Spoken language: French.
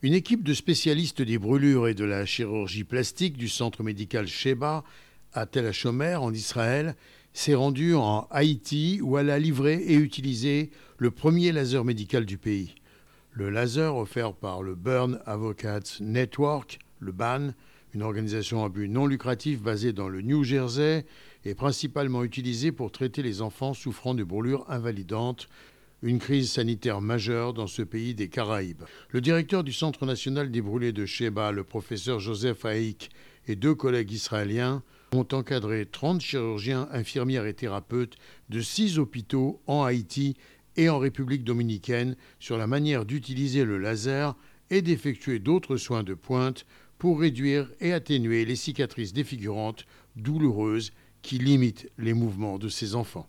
Une équipe de spécialistes des brûlures et de la chirurgie plastique du centre médical Sheba à Tel HaShomer en Israël s'est rendue en Haïti où elle a livré et utilisé le premier laser médical du pays. Le laser offert par le Burn Advocates Network, le BAN, une organisation à but non lucratif basée dans le New Jersey, est principalement utilisé pour traiter les enfants souffrant de brûlures invalidantes une crise sanitaire majeure dans ce pays des Caraïbes. Le directeur du Centre national des brûlés de Sheba, le professeur Joseph Haïk, et deux collègues israéliens ont encadré 30 chirurgiens, infirmières et thérapeutes de six hôpitaux en Haïti et en République dominicaine sur la manière d'utiliser le laser et d'effectuer d'autres soins de pointe pour réduire et atténuer les cicatrices défigurantes douloureuses qui limitent les mouvements de ces enfants.